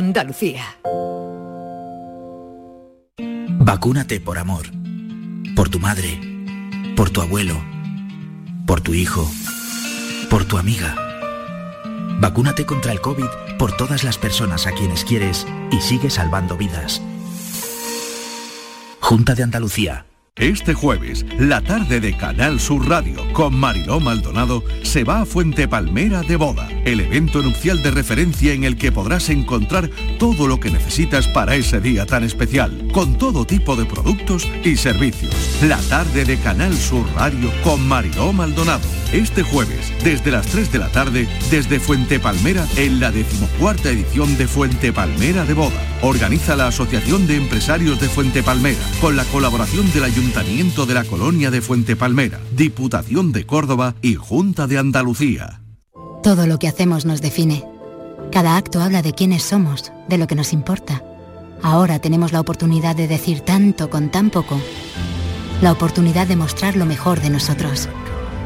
Andalucía. Vacúnate por amor. Por tu madre. Por tu abuelo. Por tu hijo. Por tu amiga. Vacúnate contra el COVID por todas las personas a quienes quieres y sigue salvando vidas. Junta de Andalucía. Este jueves, la tarde de Canal Sur Radio con Mariló Maldonado se va a Fuente Palmera de Boda, el evento nupcial de referencia en el que podrás encontrar todo lo que necesitas para ese día tan especial, con todo tipo de productos y servicios. La tarde de Canal Sur Radio con Mariló Maldonado. Este jueves, desde las 3 de la tarde, desde Fuente Palmera, en la decimocuarta edición de Fuente Palmera de Boda. Organiza la Asociación de Empresarios de Fuente Palmera, con la colaboración del Ayuntamiento de la Colonia de Fuente Palmera, Diputación de Córdoba y Junta de Andalucía. Todo lo que hacemos nos define. Cada acto habla de quiénes somos, de lo que nos importa. Ahora tenemos la oportunidad de decir tanto con tan poco. La oportunidad de mostrar lo mejor de nosotros.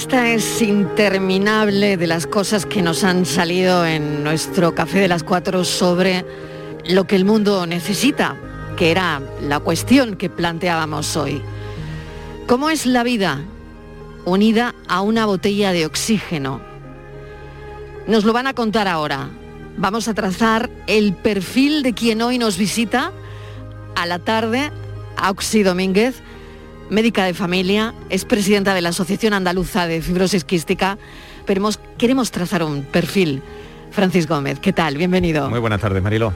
Lista es interminable de las cosas que nos han salido en nuestro café de las cuatro sobre lo que el mundo necesita, que era la cuestión que planteábamos hoy. ¿Cómo es la vida unida a una botella de oxígeno? Nos lo van a contar ahora. Vamos a trazar el perfil de quien hoy nos visita a la tarde, Auxi Domínguez, médica de familia, es presidenta de la Asociación Andaluza de Fibrosis Quística, pero queremos trazar un perfil. Francis Gómez, ¿qué tal? Bienvenido. Muy buenas tardes, Mariló.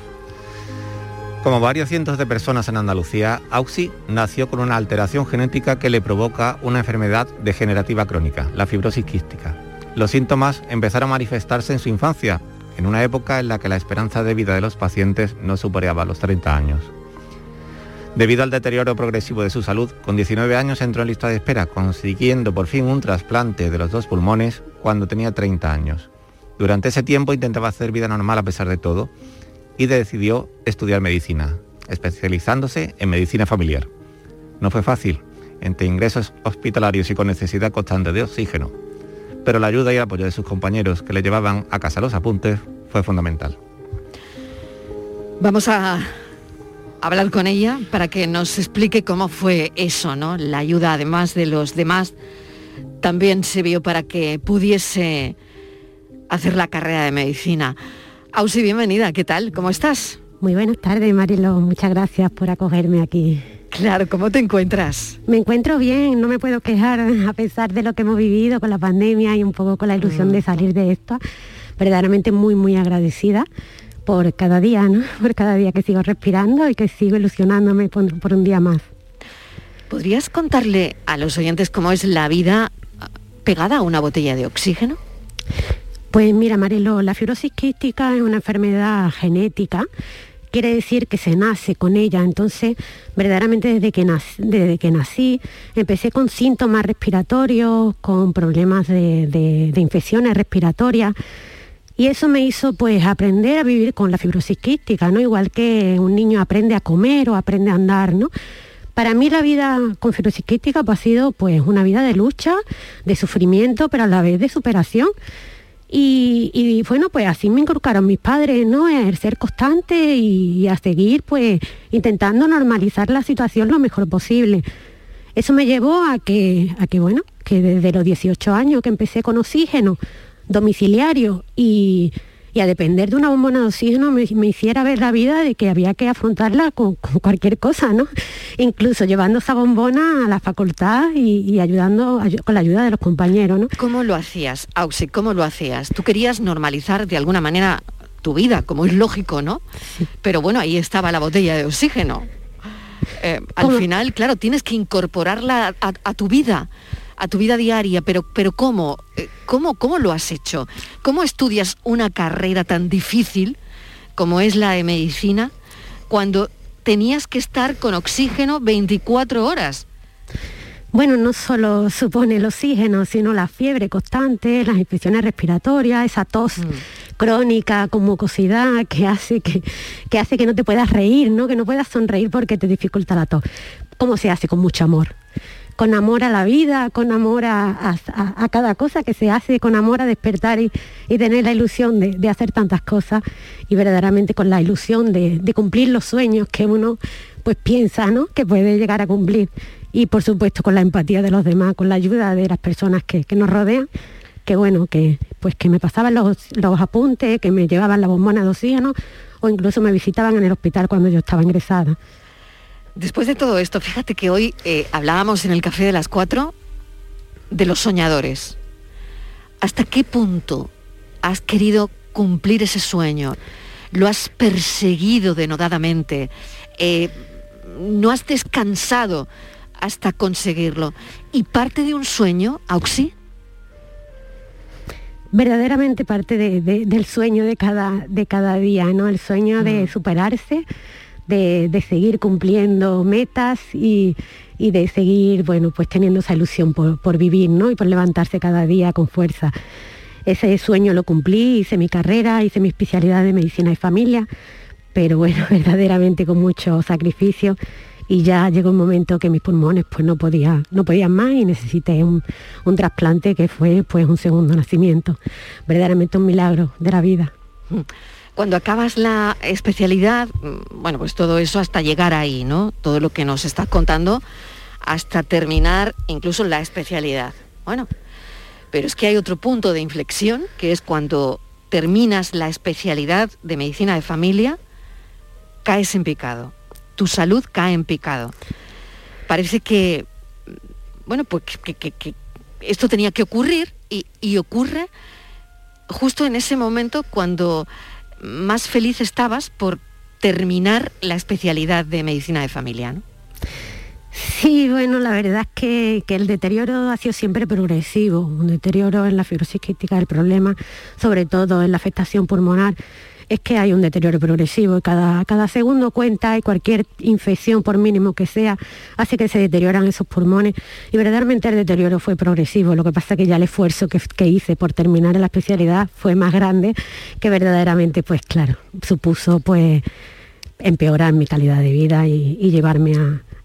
Como varios cientos de personas en Andalucía, Auxi nació con una alteración genética que le provoca una enfermedad degenerativa crónica, la fibrosis quística. Los síntomas empezaron a manifestarse en su infancia, en una época en la que la esperanza de vida de los pacientes no superaba los 30 años. Debido al deterioro progresivo de su salud, con 19 años entró en lista de espera, consiguiendo por fin un trasplante de los dos pulmones cuando tenía 30 años. Durante ese tiempo intentaba hacer vida normal a pesar de todo y decidió estudiar medicina, especializándose en medicina familiar. No fue fácil, entre ingresos hospitalarios y con necesidad constante de oxígeno, pero la ayuda y el apoyo de sus compañeros que le llevaban a casa los apuntes fue fundamental. Vamos a hablar con ella para que nos explique cómo fue eso, ¿no? La ayuda, además de los demás, también se vio para que pudiese hacer la carrera de medicina. Ausi, bienvenida, ¿qué tal? ¿Cómo estás? Muy buenas tardes, Marilo. Muchas gracias por acogerme aquí. Claro, ¿cómo te encuentras? Me encuentro bien, no me puedo quejar a pesar de lo que hemos vivido con la pandemia y un poco con la ilusión de salir de esto. Verdaderamente muy, muy agradecida por cada día, ¿no? Por cada día que sigo respirando y que sigo ilusionándome por, por un día más. ¿Podrías contarle a los oyentes cómo es la vida pegada a una botella de oxígeno? Pues mira, Marilo, la fibrosis quística es una enfermedad genética quiere decir que se nace con ella. Entonces, verdaderamente desde que nací, desde que nací empecé con síntomas respiratorios, con problemas de, de infecciones respiratorias. Y eso me hizo pues aprender a vivir con la fibrosis quística, ¿no? Igual que un niño aprende a comer o aprende a andar, ¿no? Para mí la vida con fibrosis quística pues, ha sido pues una vida de lucha, de sufrimiento, pero a la vez de superación. Y, bueno, pues así me inculcaron mis padres, ¿no? A ser constante y, a seguir pues intentando normalizar la situación lo mejor posible. Eso me llevó a que, a que bueno, que desde los 18 años que empecé con oxígeno, domiciliario y, a depender de una bombona de oxígeno me, hiciera ver la vida de que había que afrontarla con, cualquier cosa, ¿no? Incluso llevando esa bombona a la facultad y, ayudando con la ayuda de los compañeros, ¿no? ¿Cómo lo hacías, Auxi? ¿Cómo lo hacías? Tú querías normalizar de alguna manera tu vida, como es lógico, ¿no? Pero bueno, ahí estaba la botella de oxígeno. Eh, al final, claro, tienes que incorporarla a tu vida a tu vida diaria, pero, pero ¿cómo? Eh, ¿cómo? ¿Cómo lo has hecho? ¿Cómo estudias una carrera tan difícil como es la de medicina cuando tenías que estar con oxígeno 24 horas? Bueno, no solo supone el oxígeno, sino la fiebre constante, las infecciones respiratorias, esa tos mm. crónica con mucosidad que hace que, que, hace que no te puedas reír, ¿no? que no puedas sonreír porque te dificulta la tos. ¿Cómo se hace? Con mucho amor con amor a la vida, con amor a, cada cosa que se hace, con amor a despertar y, tener la ilusión de, hacer tantas cosas y verdaderamente con la ilusión de, cumplir los sueños que uno pues piensa ¿no? que puede llegar a cumplir y por supuesto con la empatía de los demás, con la ayuda de las personas que, nos rodean que bueno, que pues que me pasaban los, los, apuntes, que me llevaban la bombona de oxígeno o incluso me visitaban en el hospital cuando yo estaba ingresada. Después de todo esto, fíjate que hoy eh, hablábamos en el café de las cuatro de los soñadores. ¿Hasta qué punto has querido cumplir ese sueño? ¿Lo has perseguido denodadamente? Eh, ¿No has descansado hasta conseguirlo? ¿Y parte de un sueño, Auxi? Verdaderamente parte del sueño de cada, de cada día, ¿no? El sueño de mm. superarse, de, seguir cumpliendo metas y, de seguir, bueno, pues teniendo esa ilusión por, vivir, ¿no? Y por levantarse cada día con fuerza. Ese sueño lo cumplí, hice mi carrera, hice mi especialidad de medicina y familia, pero bueno, verdaderamente con mucho sacrificio y ya llegó un momento que mis pulmones pues no podía, no podían más y necesité un, un trasplante que fue pues un segundo nacimiento. Verdaderamente un milagro de la vida. Mm. Cuando acabas la especialidad, mm, bueno, pues todo eso hasta llegar ahí, ¿no? Todo lo que nos estás contando hasta terminar incluso la especialidad. Bueno, pero es que hay otro punto de inflexión, que es cuando terminas la especialidad de medicina de familia, caes en picado. Tu salud cae en picado. Parece que, bueno, pues que, esto tenía que ocurrir y ocurre justo en ese momento cuando más feliz estabas por terminar la especialidad de medicina de familia, ¿no? Sí, bueno, la verdad es que, el deterioro ha sido siempre progresivo, un deterioro en la fibrosis quística, el problema, sobre todo en la afectación pulmonar, es que hay un deterioro progresivo y cada, cada segundo cuenta y cualquier infección, por mínimo que sea, hace que se deterioran esos pulmones y verdaderamente el deterioro fue progresivo. Lo que pasa es que ya el esfuerzo que, hice por terminar la especialidad fue más grande que verdaderamente, pues claro, supuso pues empeorar mi calidad de vida y, llevarme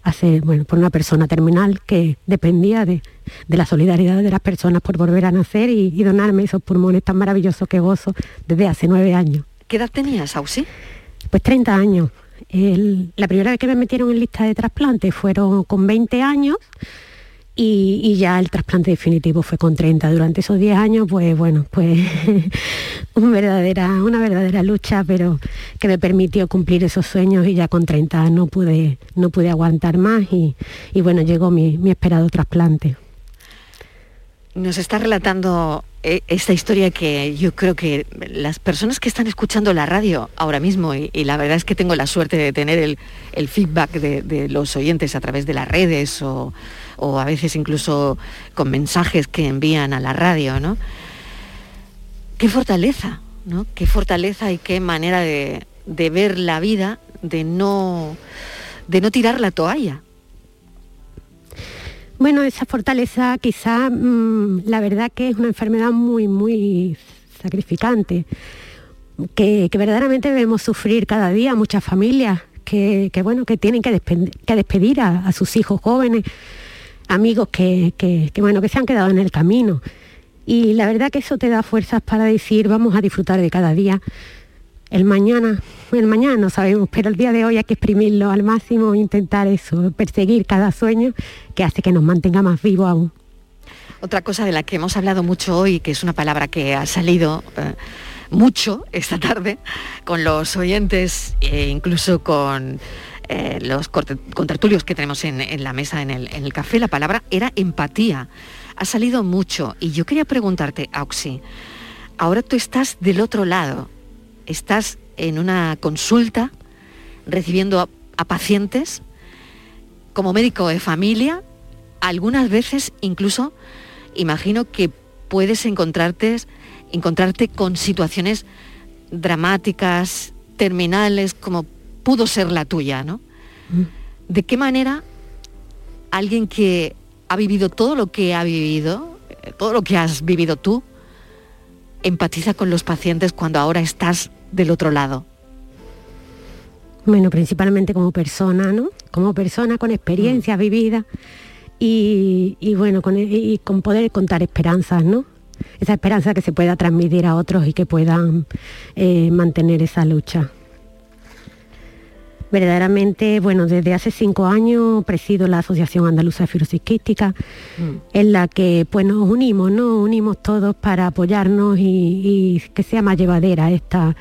a, ser, bueno, por una persona terminal que dependía de, la solidaridad de las personas por volver a nacer y, y, donarme esos pulmones tan maravillosos que gozo desde hace nueve años. ¿Qué edad tenías, Ausi? Pues 30 años. la primera vez que me metieron en lista de trasplante fueron con 20 años y, ya el trasplante definitivo fue con 30. Durante esos 10 años, pues bueno, pues una verdadera, una verdadera lucha, pero que me permitió cumplir esos sueños y ya con 30 no pude, no pude aguantar más y, bueno, llegó mi esperado trasplante. Nos está relatando eh, esta historia que yo creo que las personas que están escuchando la radio ahora mismo, y, la verdad es que tengo la suerte de tener el, feedback de, los oyentes a través de las redes o, a veces incluso con mensajes que envían a la radio, ¿no? Qué fortaleza, ¿no? Qué fortaleza y qué manera de, de ver la vida, de no, de no tirar la toalla. Bueno, esa fortaleza quizá, mm, la verdad que es una enfermedad muy, muy sacrificante, que, verdaderamente debemos sufrir cada día muchas familias que, bueno, que tienen que, despedir, a, sus hijos jóvenes, amigos que, que, bueno, que se han quedado en el camino. Y la verdad que eso te da fuerzas para decir, vamos a disfrutar de cada día. El mañana, el mañana no sabemos, pero el día de hoy hay que exprimirlo al máximo, intentar eso, perseguir cada sueño que hace que nos mantenga más vivos aún. Otra cosa de la que hemos hablado mucho hoy, que es una palabra que ha salido eh, mucho esta tarde con los oyentes e incluso con eh, los contertulios que tenemos en, la mesa, en el, en el café, la palabra era empatía. Ha salido mucho y yo quería preguntarte, Auxi, ahora tú estás del otro lado, estás en una consulta recibiendo a, pacientes como médico de familia, algunas veces incluso imagino que puedes encontrarte, encontrarte con situaciones dramáticas, terminales, como pudo ser la tuya, ¿no? Mm. ¿De qué manera alguien que ha vivido todo lo que ha vivido, eh, todo lo que has vivido tú, empatiza con los pacientes cuando ahora estás del otro lado? Bueno, principalmente como persona, ¿no? Como persona con experiencias mm. vividas y, bueno, con, y con poder contar esperanzas, ¿no? Esa esperanza que se pueda transmitir a otros y que puedan eh, mantener esa lucha verdaderamente, bueno, desde hace cinco años presido la Asociación Andaluza de Fibrosis Quística, mm. en la que pues nos unimos, ¿no? Unimos todos para apoyarnos y, que sea más llevadera esta,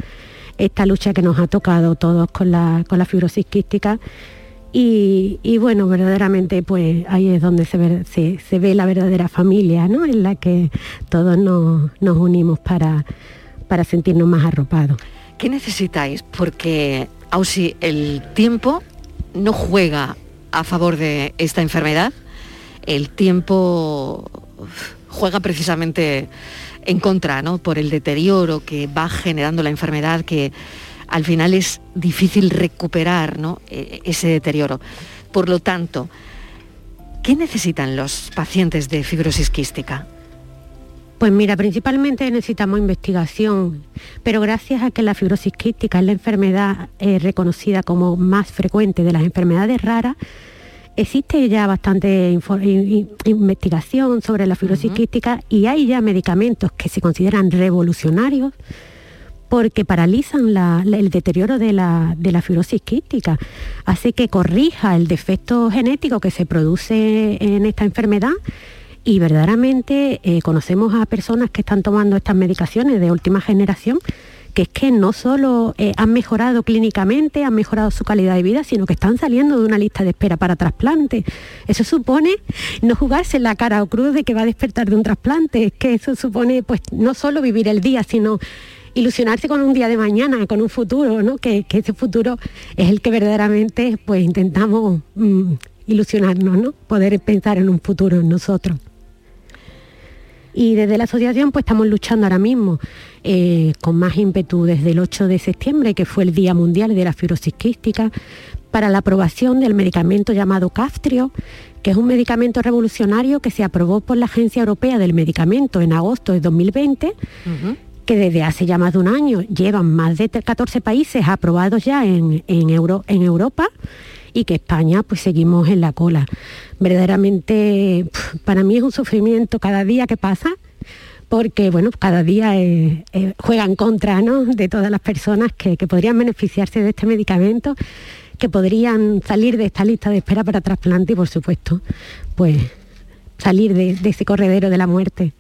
esta lucha que nos ha tocado todos con la, con la fibrosis quística. Y, bueno, verdaderamente pues ahí es donde se ve, se, ve la verdadera familia, ¿no? En la que todos nos, nos unimos para, para sentirnos más arropados. ¿Qué necesitáis? Porque aun si el tiempo no juega a favor de esta enfermedad, el tiempo juega precisamente en contra, ¿no? Por el deterioro que va generando la enfermedad, que al final es difícil recuperar e, ese deterioro. Por lo tanto, ¿qué necesitan los pacientes de fibrosis quística? Pues mira, principalmente necesitamos investigación, pero gracias a que la fibrosis quística es la enfermedad eh, reconocida como más frecuente de las enfermedades raras, existe ya bastante investigación sobre la fibrosis quística y hay ya medicamentos que se consideran revolucionarios porque paralizan el deterioro de la, de la, fibrosis quística, hace que corrija el defecto genético que se produce en esta enfermedad y verdaderamente eh, conocemos a personas que están tomando estas medicaciones de última generación que es que no solo eh, han mejorado clínicamente, han mejorado su calidad de vida, sino que están saliendo de una lista de espera para trasplante. Eso supone no jugarse la cara o cruz de que va a despertar de un trasplante, es que eso supone pues no solo vivir el día, sino ilusionarse con un día de mañana, con un futuro, ¿no? que, ese futuro es el que verdaderamente pues intentamos mm, ilusionarnos, ¿no? poder pensar en un futuro en nosotros. Y desde la asociación pues estamos luchando ahora mismo eh, con más ímpetu desde el 8 de septiembre, que fue el Día Mundial de la Fibrosis Quística, para la aprobación del medicamento llamado Caftrio, que es un medicamento revolucionario que se aprobó por la Agencia Europea del Medicamento en agosto de 2020, que desde hace ya más de un año llevan más de 14 países aprobados ya en, en, en Europa y que España pues seguimos en la cola. Verdaderamente para mí es un sufrimiento cada día que pasa porque bueno, cada día juega en contra de todas las personas que, podrían beneficiarse de este medicamento, que podrían salir de esta lista de espera para trasplante y por supuesto, pues salir de ese corredero de la muerte.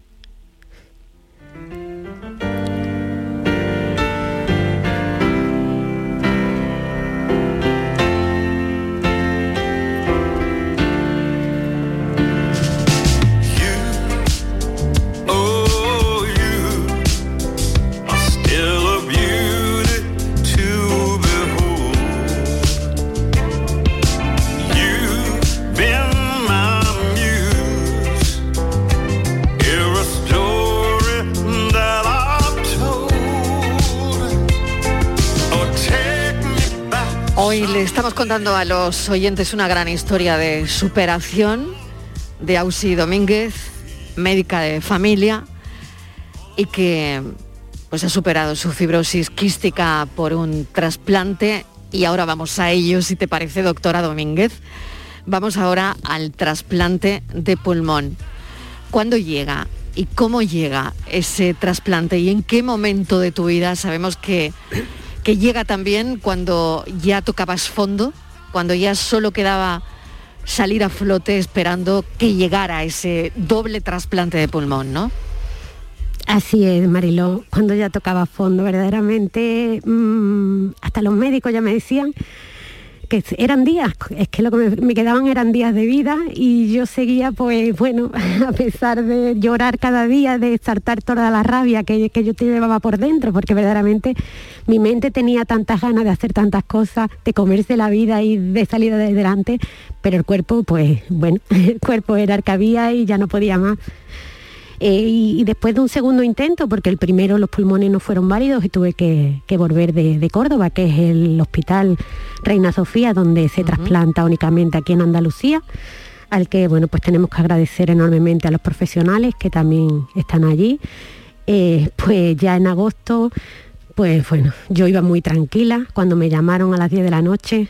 Hoy le estamos contando a los oyentes una gran historia de superación de Ausi Domínguez, médica de familia, y que pues ha superado su fibrosis quística por un trasplante y ahora vamos a ello, si te parece, doctora Domínguez. Vamos ahora al trasplante de pulmón. ¿Cuándo llega y cómo llega ese trasplante y en qué momento de tu vida sabemos que, que llega también cuando ya tocabas fondo, cuando ya solo quedaba salir a flote esperando que llegara ese doble trasplante de pulmón, ¿no? Así es, Mariló, cuando ya tocaba fondo, verdaderamente, mm, hasta los médicos ya me decían que eran días, es que lo que me, quedaban eran días de vida y yo seguía, pues bueno, a pesar de llorar cada día, de saltar toda la rabia que, que yo te llevaba por dentro, porque verdaderamente mi mente tenía tantas ganas de hacer tantas cosas, de comerse la vida y de salir de delante, pero el cuerpo, pues bueno, el cuerpo era el que había y ya no podía más. Eh, y, después de un segundo intento, porque el primero los pulmones no fueron válidos y tuve que, volver de, Córdoba, que es el hospital Reina Sofía, donde se trasplanta únicamente aquí en Andalucía, al que bueno, pues tenemos que agradecer enormemente a los profesionales que también están allí. Eh, pues ya en agosto, pues bueno, yo iba muy tranquila cuando me llamaron a las 10 de la noche.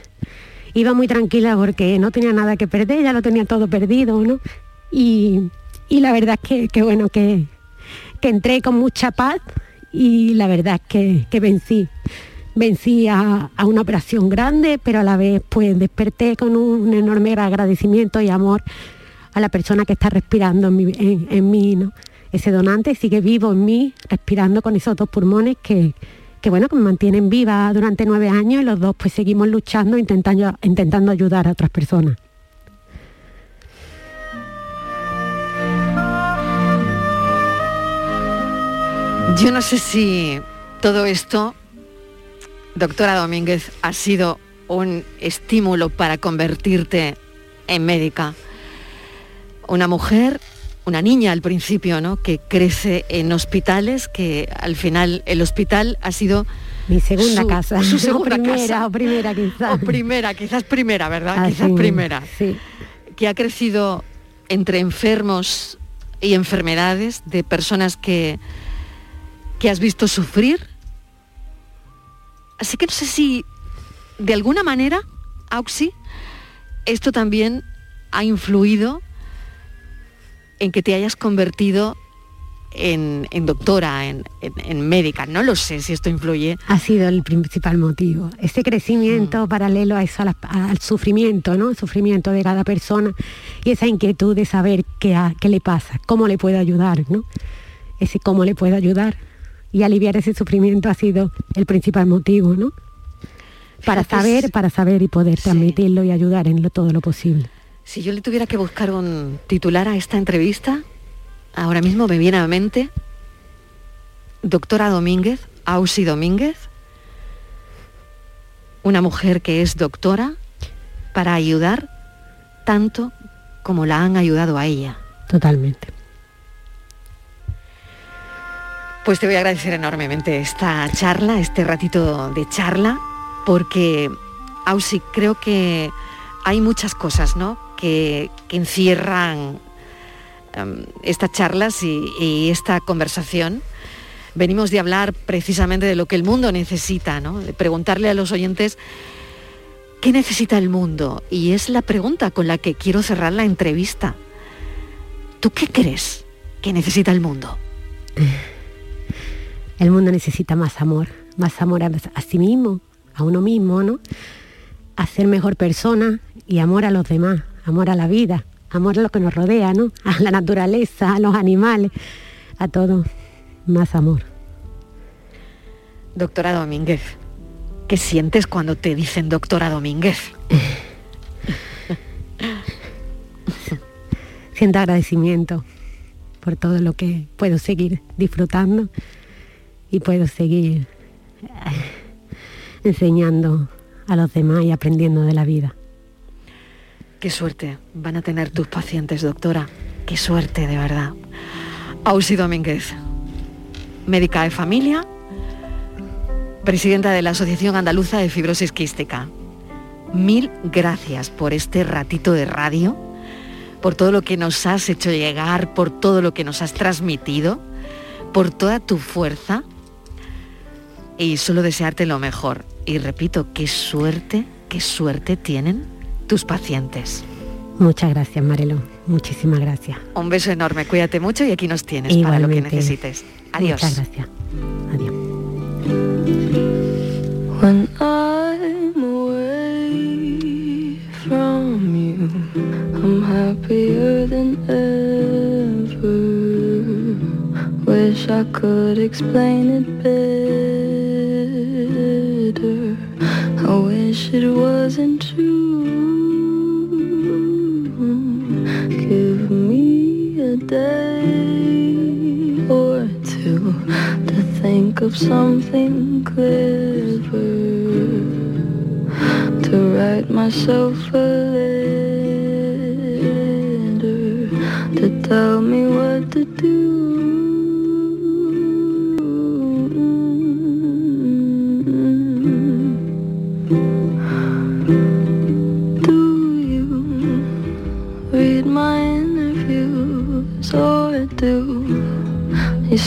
Iba muy tranquila porque no tenía nada que perder, ya lo tenía todo perdido, ¿no? Y, y la verdad es que, bueno, que, entré con mucha paz y la verdad es que, vencí. Vencí a, una operación grande, pero a la vez pues desperté con un, enorme agradecimiento y amor a la persona que está respirando en mí, ¿no? Ese donante sigue vivo en mí, respirando con esos dos pulmones que, que bueno, que me mantienen viva durante nueve años y los dos pues seguimos luchando, intentando, intentando ayudar a otras personas. Yo no sé si todo esto, doctora Domínguez, ha sido un estímulo para convertirte en médica. Una mujer, una niña al principio, ¿no? Que crece en hospitales, que al final el hospital ha sido mi segunda casa. Su segunda primera, casa. O primera quizás. O primera, quizás primera, ¿verdad? quizás primera. Sí. Que ha crecido entre enfermos y enfermedades de personas que que has visto sufrir. Así que no sé si de alguna manera, Auxi, esto también ha influido en que te hayas convertido en, doctora, en, médica. No lo sé si esto influye. Ha sido el principal motivo. Ese crecimiento mm. paralelo a eso, al sufrimiento, ¿no? El sufrimiento de cada persona y esa inquietud de saber qué, qué le pasa, cómo le puedo ayudar, ¿no? Ese cómo le puedo ayudar y aliviar ese sufrimiento ha sido el principal motivo, ¿no? Para saber, para saber y poder transmitirlo y ayudar en todo lo posible. Si yo le tuviera que buscar un titular a esta entrevista, ahora mismo me viene a la mente doctora Domínguez, Ausi Domínguez, una mujer que es doctora para ayudar tanto como la han ayudado a ella. Totalmente. Pues te voy a agradecer enormemente esta charla, este ratito de charla, porque, Ausi, creo que hay muchas cosas ¿no? que, encierran em, estas charlas y, esta conversación. Venimos de hablar precisamente de lo que el mundo necesita, ¿no? de preguntarle a los oyentes qué necesita el mundo. Y es la pregunta con la que quiero cerrar la entrevista. ¿Tú qué crees que necesita el mundo? El mundo necesita más amor, más amor a, sí mismo, a uno mismo, ¿no? A ser mejor persona y amor a los demás, amor a la vida, amor a lo que nos rodea, ¿no? A la naturaleza, a los animales, a todo. Más amor. Doctora Domínguez, ¿qué sientes cuando te dicen doctora Domínguez? Siento agradecimiento por todo lo que puedo seguir disfrutando y puedo seguir enseñando a los demás y aprendiendo de la vida. Qué suerte van a tener tus pacientes, doctora. Qué suerte, de verdad. Ausi Domínguez, médica de familia, presidenta de la Asociación Andaluza de Fibrosis Quística. mil gracias por este ratito de radio, por todo lo que nos has hecho llegar, por todo lo que nos has transmitido, por toda tu fuerza y solo desearte lo mejor. Y repito, qué suerte, qué suerte tienen tus pacientes. Muchas gracias, Marelo. Muchísimas gracias. Un beso enorme, cuídate mucho y aquí nos tienes para lo que necesites. Adiós. Muchas gracias. Adiós. When I'm away from you, I'm happier than ever. Wish I could explain it better. I wish it wasn't true. Give me a day or two to think of something clever to write myself a letter to tell me what to do.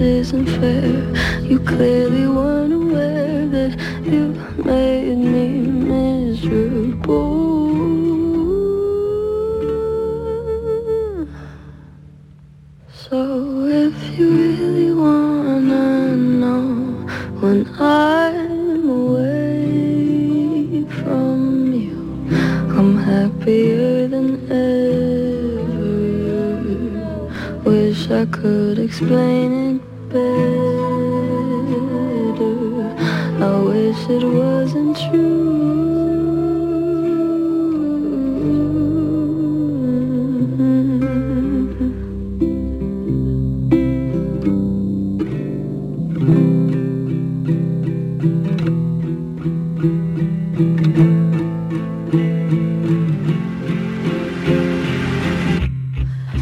it isn't fair. You clearly weren't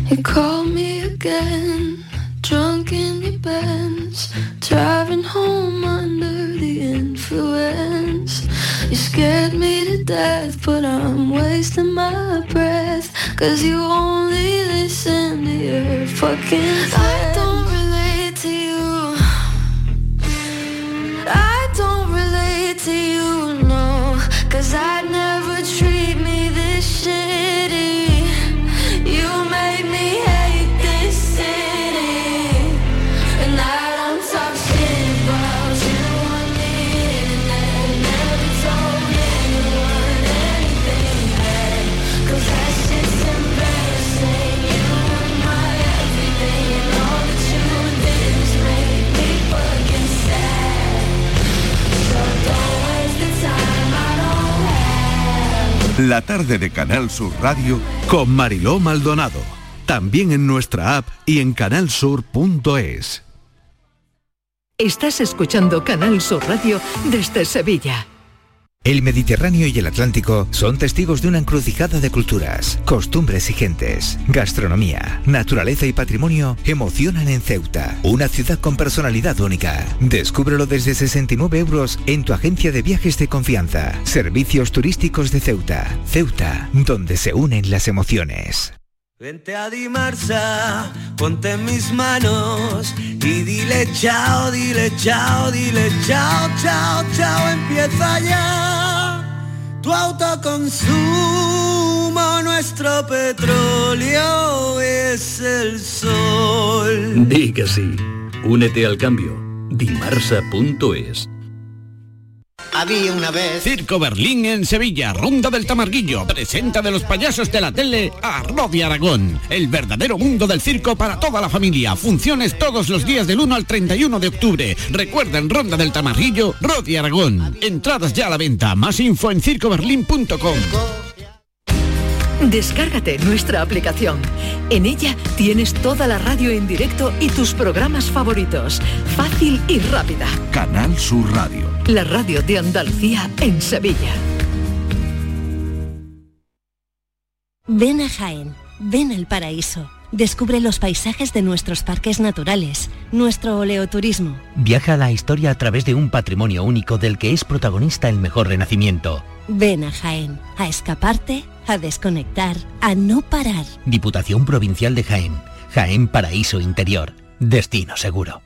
You call me again, drunk in your Benz, driving home under the influence. You scared me to death, but I'm wasting my breath, cause you only listen to your fucking friends. I don't relate to you. I don't relate to you, no, cause I'd never La tarde de Canal Sur Radio con Mariló Maldonado. También en nuestra app y en canalsur.es. Estás escuchando Canal Sur Radio desde Sevilla. El Mediterráneo y el Atlántico son testigos de una encrucijada de culturas, costumbres y gentes. Gastronomía, naturaleza y patrimonio emocionan en Ceuta, una ciudad con personalidad única. Descúbrelo desde 69 euros en tu agencia de viajes de confianza. Servicios turísticos de Ceuta. Ceuta, donde se unen las emociones. Vente a Dimarsa, ponte en mis manos y dile chao, dile chao, dile chao, chao, chao, empieza ya tu autoconsumo, nuestro petróleo es el sol. Di que sí. Únete al cambio. Dimarsa.es. Había una vez. Circo Berlín en Sevilla, Ronda del Tamarguillo. Presenta de los payasos de la tele a Rodi Aragón. El verdadero mundo del circo para toda la familia. Funciones todos los días del 1 al 31 de octubre. Recuerden Ronda del Tamarguillo, Rodi Aragón. Entradas ya a la venta. Más info en circoberlín.com. Descárgate nuestra aplicación. En ella tienes toda la radio en directo y tus programas favoritos. Fácil y rápida. Canal Sur Radio. La radio de Andalucía en Sevilla. Ven a Jaén, ven al paraíso. Descubre los paisajes de nuestros parques naturales, nuestro oleoturismo. Viaja a la historia a través de un patrimonio único del que es protagonista el mejor renacimiento. Ven a Jaén, a escaparte, a desconectar, a no parar. Diputación Provincial de Jaén. Jaén Paraíso Interior. Destino seguro.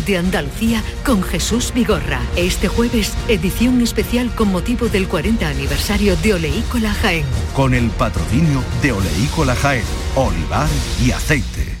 de Andalucía con Jesús Vigorra. Este jueves, edición especial con motivo del 40 aniversario de Oleícola Jaén. Con el patrocinio de Oleícola Jaén, olivar y aceite.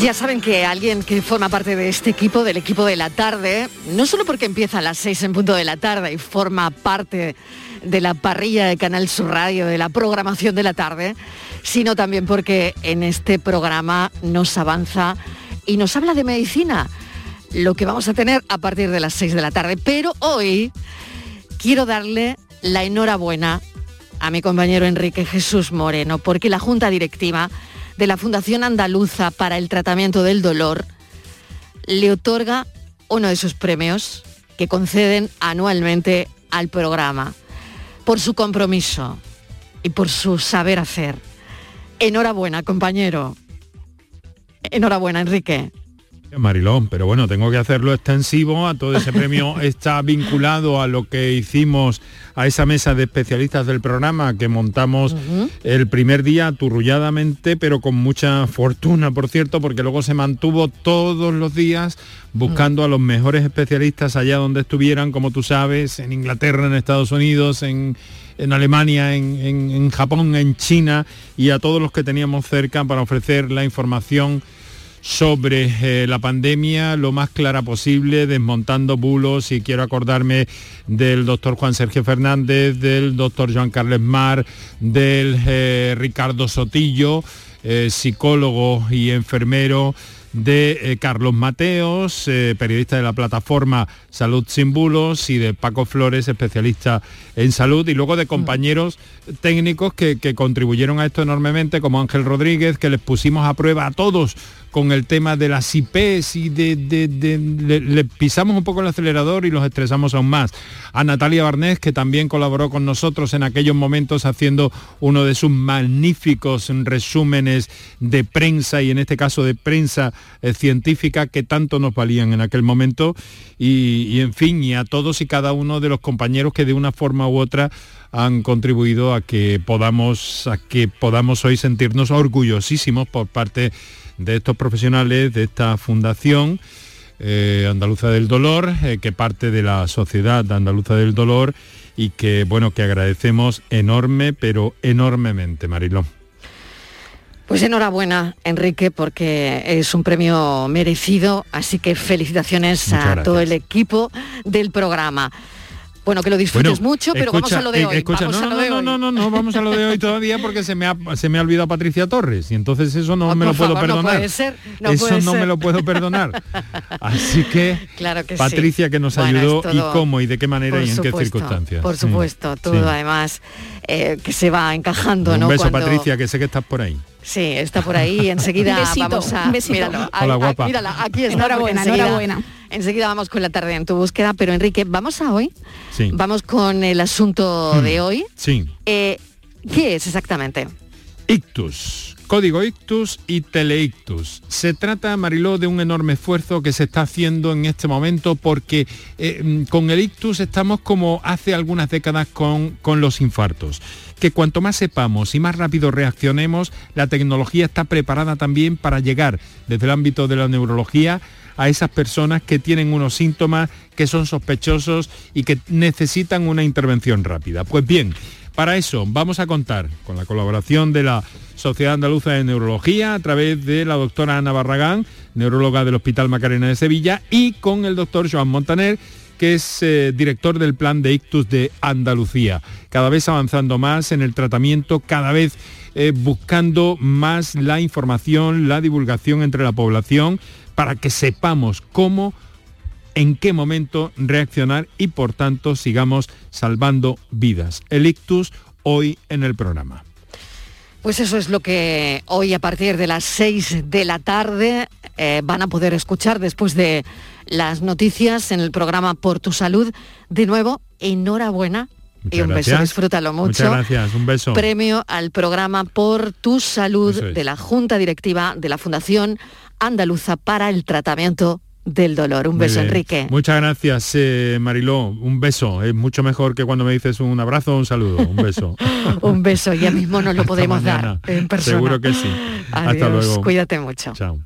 Ya saben que alguien que forma parte de este equipo, del equipo de la tarde, no solo porque empieza a las 6 en punto de la tarde y forma parte de la parrilla de Canal Sur Radio, de la programación de la tarde, sino también porque en este programa nos avanza y nos habla de medicina, lo que vamos a tener a partir de las 6 de la tarde. Pero hoy quiero darle la enhorabuena a mi compañero Enrique Jesús Moreno, porque la Junta Directiva de la Fundación Andaluza para el Tratamiento del Dolor le otorga uno de sus premios que conceden anualmente al programa por su compromiso y por su saber hacer. Enhorabuena, compañero. Enhorabuena, Enrique. Marilón, pero bueno, tengo que hacerlo extensivo a todo ese premio. Está vinculado a lo que hicimos a esa mesa de especialistas del programa que montamos el primer día aturrulladamente, pero con mucha fortuna, por cierto, porque luego se mantuvo todos los días buscando a los mejores especialistas allá donde estuvieran, como tú sabes, en Inglaterra, en Estados Unidos, en, en Alemania, en, en- en Japón, en China y a todos los que teníamos cerca para ofrecer la información sobre eh, la pandemia lo más clara posible, desmontando bulos y quiero acordarme del doctor Juan Sergio Fernández, del doctor Joan Carles Mar, del eh, Ricardo Sotillo, eh, psicólogo y enfermero de Carlos Mateos, periodista de la plataforma Salud Sin Bulos, y de Paco Flores, especialista en salud, y luego de compañeros técnicos que, que contribuyeron a esto enormemente, como Ángel Rodríguez, que les pusimos a prueba a todos con el tema de las IPs y de, de- le pisamos un poco el acelerador y los estresamos aún más. A Natalia Barnés, que también colaboró con nosotros en aquellos momentos haciendo uno de sus magníficos resúmenes de prensa y en este caso de prensa eh, científica que tanto nos valían en aquel momento. Y, y, en fin, y a todos y cada uno de los compañeros que de una forma u otra han contribuido a que podamos a que podamos hoy sentirnos orgullosísimos por parte de estos profesionales de esta fundación eh, andaluza del dolor eh, que parte de la sociedad andaluza del dolor y que bueno que agradecemos enorme pero enormemente Marilón Pues enhorabuena, Enrique, porque es un premio merecido, así que felicitaciones Muchas a gracias. todo el equipo del programa. Bueno, que lo disfrutes mucho, pero vamos a lo de eh, hoy. escucha, vamos no, a lo no, de no, hoy. no, no, no, vamos a lo de hoy todavía porque se me ha, se me ha olvidado Patricia Torres y entonces eso no Ah, me lo puedo favor, no perdonar. puede ser, no eso puede no ser. me lo puedo perdonar. Así que, Claro que sí. Patricia que nos Bueno, ayudó todo- y cómo y de qué manera y en qué circunstancias. Por supuesto, todo sí. además eh, que se va encajando, Un ¿no? beso Cuando- Patricia, que sé que estás por ahí. Sí, está por ahí. Enseguida besito, vamos a. un besito. Míralo, Hola, guapa. mírala, aquí está. Enhorabuena, enseguida- enhorabuena. Enseguida vamos con la tarde en tu búsqueda, pero Enrique, vamos a hoy. Sí. Vamos con el asunto Hmm. de hoy. Sí. Eh, ¿Qué es exactamente? Ictus, código ictus y teleictus. Se trata, Mariló, de un enorme esfuerzo que se está haciendo en este momento porque eh, con el ictus estamos como hace algunas décadas con, con los infartos. Que cuanto más sepamos y más rápido reaccionemos, la tecnología está preparada también para llegar desde el ámbito de la neurología a esas personas que tienen unos síntomas que son sospechosos y que necesitan una intervención rápida. Pues bien, para eso vamos a contar con la colaboración de la Sociedad Andaluza de Neurología a través de la doctora Ana Barragán, neuróloga del Hospital Macarena de Sevilla, y con el doctor Joan Montaner, que es eh, director del plan de ictus de Andalucía. Cada vez avanzando más en el tratamiento, cada vez eh, buscando más la información, la divulgación entre la población para que sepamos cómo en qué momento reaccionar y por tanto sigamos salvando vidas. El ictus hoy en el programa. Pues eso es lo que hoy a partir de las 6 de la tarde eh, van a poder escuchar después de las noticias en el programa Por tu Salud. De nuevo, enhorabuena y un beso, disfrútalo mucho. Muchas gracias, un beso. Premio al programa Por tu Salud es. de la Junta Directiva de la Fundación Andaluza para el Tratamiento del Dolor. Un Muy beso, bien. Enrique. Muchas gracias, eh, Mariló. Un beso. Es mucho mejor que cuando me dices un abrazo o un saludo. Un beso. Un beso, ya mismo nos lo podemos dar en persona. Seguro que sí. Adiós, Hasta luego. cuídate mucho. Chao.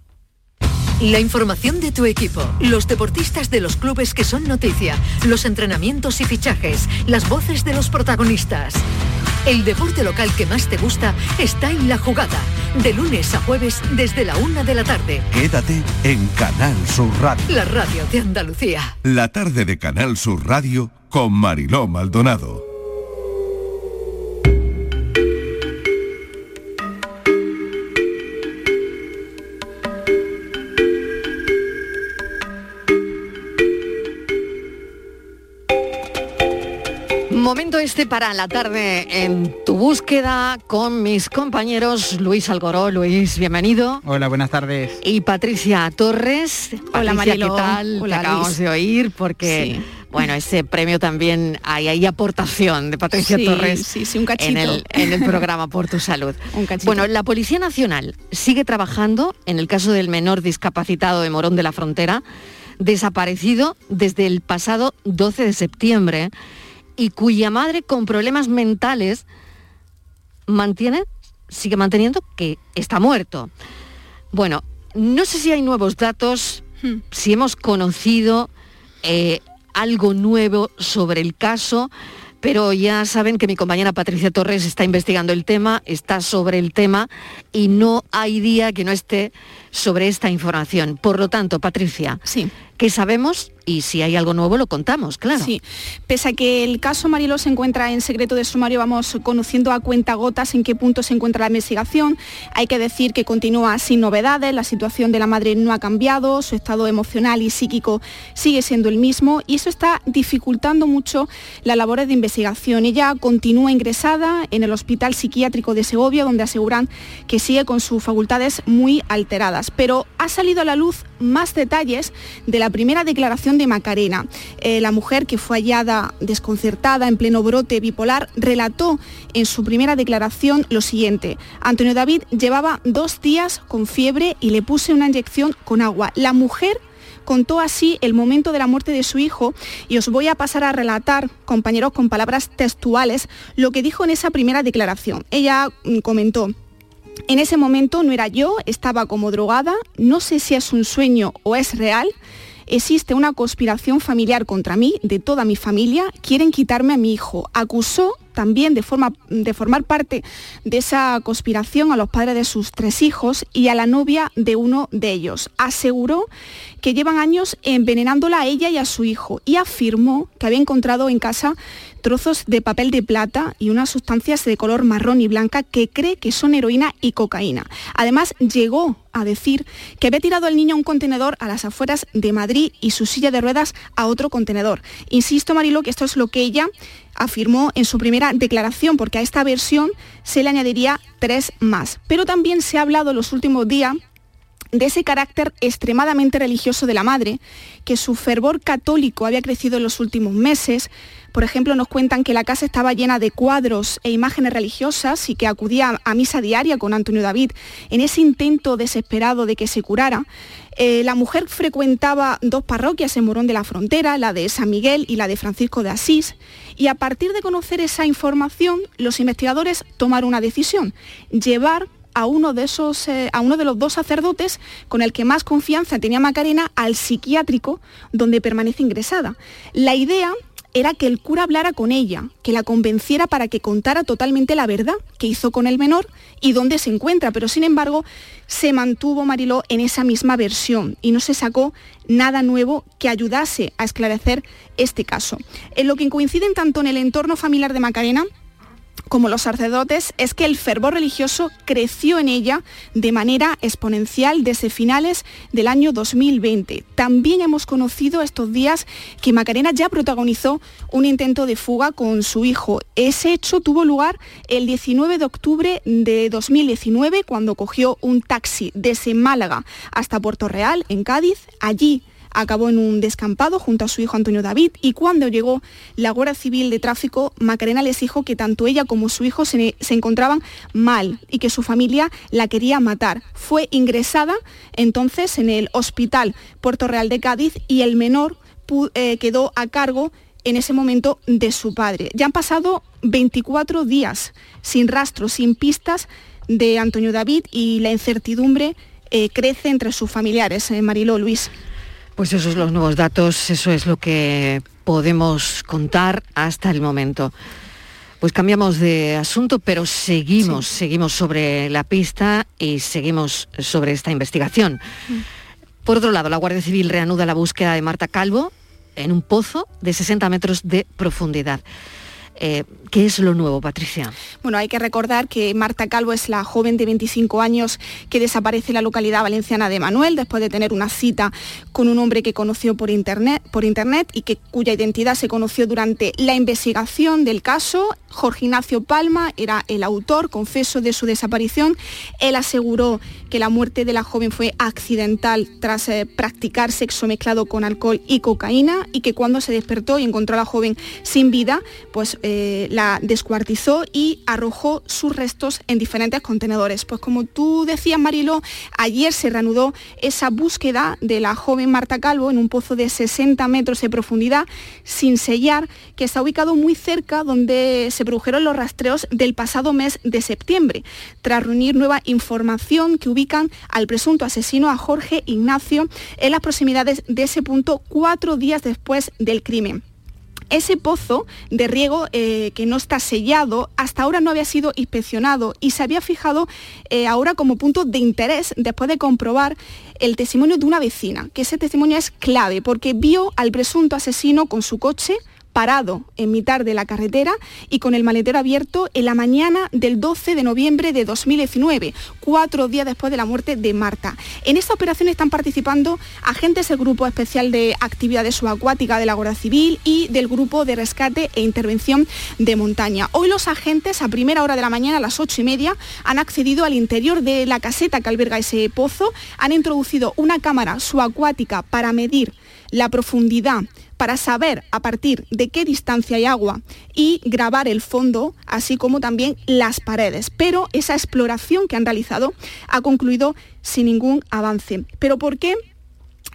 La información de tu equipo, los deportistas de los clubes que son noticia, los entrenamientos y fichajes, las voces de los protagonistas. El deporte local que más te gusta está en la jugada, de lunes a jueves desde la una de la tarde. Quédate en Canal Sur Radio. La radio de Andalucía. La tarde de Canal Sur Radio con Mariló Maldonado. Momento este para la tarde en tu búsqueda con mis compañeros Luis Algoró. Luis, bienvenido. Hola, buenas tardes. Y Patricia Torres. Hola, Patricia, Mariló. ¿qué tal? Hola, Te acabamos Luis. de oír porque, Sí. bueno, ese premio también hay ahí aportación de Patricia Sí, Torres sí, sí, un cachito. En, el, en el programa Por tu Salud. Un cachito. Bueno, la Policía Nacional sigue trabajando en el caso del menor discapacitado de Morón de la Frontera, desaparecido desde el pasado 12 de septiembre y cuya madre con problemas mentales mantiene, sigue manteniendo que está muerto. Bueno, no sé si hay nuevos datos, Hmm. si hemos conocido eh, algo nuevo sobre el caso, pero ya saben que mi compañera Patricia Torres está investigando el tema, está sobre el tema y no hay día que no esté sobre esta información. Por lo tanto, Patricia, Sí. ¿qué sabemos? Y si hay algo nuevo lo contamos, claro. Sí, pese a que el caso Mariló se encuentra en secreto de sumario, vamos conociendo a cuentagotas en qué punto se encuentra la investigación. Hay que decir que continúa sin novedades, la situación de la madre no ha cambiado, su estado emocional y psíquico sigue siendo el mismo y eso está dificultando mucho las labores de investigación. Ella continúa ingresada en el Hospital Psiquiátrico de Segovia, donde aseguran que sigue con sus facultades muy alteradas. Pero ha salido a la luz más detalles de la primera declaración de Macarena. Eh, la mujer que fue hallada desconcertada en pleno brote bipolar relató en su primera declaración lo siguiente. Antonio David llevaba dos días con fiebre y le puse una inyección con agua. La mujer contó así el momento de la muerte de su hijo y os voy a pasar a relatar, compañeros, con palabras textuales, lo que dijo en esa primera declaración. Ella mm, comentó, en ese momento no era yo, estaba como drogada, no sé si es un sueño o es real. Existe una conspiración familiar contra mí, de toda mi familia, quieren quitarme a mi hijo. Acusó también de, forma, de formar parte de esa conspiración a los padres de sus tres hijos y a la novia de uno de ellos. Aseguró que llevan años envenenándola a ella y a su hijo y afirmó que había encontrado en casa trozos de papel de plata y unas sustancias de color marrón y blanca que cree que son heroína y cocaína. Además, llegó a decir que había tirado al niño a un contenedor a las afueras de Madrid y su silla de ruedas a otro contenedor. Insisto, Marilo, que esto es lo que ella afirmó en su primera declaración, porque a esta versión se le añadiría tres más. Pero también se ha hablado los últimos días de ese carácter extremadamente religioso de la madre, que su fervor católico había crecido en los últimos meses. Por ejemplo, nos cuentan que la casa estaba llena de cuadros e imágenes religiosas y que acudía a misa diaria con Antonio David en ese intento desesperado de que se curara. Eh, la mujer frecuentaba dos parroquias en Morón de la Frontera, la de San Miguel y la de Francisco de Asís, y a partir de conocer esa información, los investigadores tomaron una decisión, llevar a uno de esos, eh, a uno de los dos sacerdotes con el que más confianza tenía Macarena al psiquiátrico donde permanece ingresada. La idea era que el cura hablara con ella, que la convenciera para que contara totalmente la verdad que hizo con el menor y dónde se encuentra, pero sin embargo se mantuvo Mariló en esa misma versión y no se sacó nada nuevo que ayudase a esclarecer este caso. En lo que coinciden tanto en el entorno familiar de Macarena como los sacerdotes es que el fervor religioso creció en ella de manera exponencial desde finales del año 2020. También hemos conocido estos días que Macarena ya protagonizó un intento de fuga con su hijo. Ese hecho tuvo lugar el 19 de octubre de 2019 cuando cogió un taxi desde Málaga hasta Puerto Real, en Cádiz. Allí acabó en un descampado junto a su hijo Antonio David y cuando llegó la Guardia Civil de Tráfico, Macarena les dijo que tanto ella como su hijo se, encontraban mal y que su familia la quería matar. Fue ingresada entonces en el Hospital Puerto Real de Cádiz y el menor eh, quedó a cargo en ese momento de su padre. Ya han pasado 24 días sin rastro, sin pistas de Antonio David y la incertidumbre eh, crece entre sus familiares. Eh, Mariló Luis. Pues esos son los nuevos datos, eso es lo que podemos contar hasta el momento. Pues cambiamos de asunto, pero seguimos, seguimos sobre la pista y seguimos sobre esta investigación. Mm. Por otro lado, la Guardia Civil reanuda la búsqueda de Marta Calvo en un pozo de 60 metros de profundidad. Eh, ¿Qué es lo nuevo, Patricia? Bueno, hay que recordar que Marta Calvo es la joven de 25 años que desaparece en la localidad valenciana de Manuel después de tener una cita con un hombre que conoció por internet, por internet y que, cuya identidad se conoció durante la investigación del caso. Jorge Ignacio Palma era el autor, confeso de su desaparición. Él aseguró que la muerte de la joven fue accidental tras eh, practicar sexo mezclado con alcohol y cocaína y que cuando se despertó y encontró a la joven sin vida, pues eh, la descuartizó y arrojó sus restos en diferentes contenedores. Pues como tú decías, Marilo, ayer se reanudó esa búsqueda de la joven Marta Calvo en un pozo de 60 metros de profundidad sin sellar, que está ubicado muy cerca donde se produjeron los rastreos del pasado mes de septiembre, tras reunir nueva información que ubican al presunto asesino a Jorge Ignacio en las proximidades de ese punto cuatro días después del crimen. Ese pozo de riego eh, que no está sellado hasta ahora no había sido inspeccionado y se había fijado eh, ahora como punto de interés después de comprobar el testimonio de una vecina, que ese testimonio es clave porque vio al presunto asesino con su coche parado en mitad de la carretera y con el maletero abierto en la mañana del 12 de noviembre de 2019, cuatro días después de la muerte de Marta. En esta operación están participando agentes del Grupo Especial de Actividades Subacuáticas de la Guardia Civil y del Grupo de Rescate e Intervención de Montaña. Hoy los agentes a primera hora de la mañana, a las ocho y media, han accedido al interior de la caseta que alberga ese pozo, han introducido una cámara subacuática para medir la profundidad para saber a partir de qué distancia hay agua y grabar el fondo, así como también las paredes. Pero esa exploración que han realizado ha concluido sin ningún avance. ¿Pero por qué?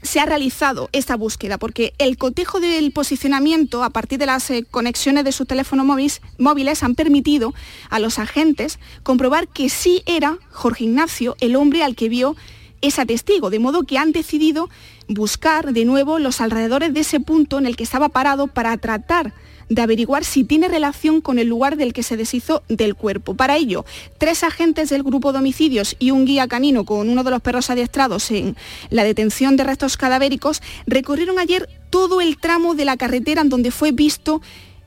se ha realizado esta búsqueda porque el cotejo del posicionamiento a partir de las eh, conexiones de sus teléfonos móviles, móviles han permitido a los agentes comprobar que sí era Jorge Ignacio el hombre al que vio esa testigo, de modo que han decidido buscar de nuevo los alrededores de ese punto en el que estaba parado para tratar de averiguar si tiene relación con el lugar del que se deshizo del cuerpo. Para ello, tres agentes del grupo de homicidios y un guía canino con uno de los perros adiestrados en la detención de restos cadavéricos recorrieron ayer todo el tramo de la carretera en donde fue visto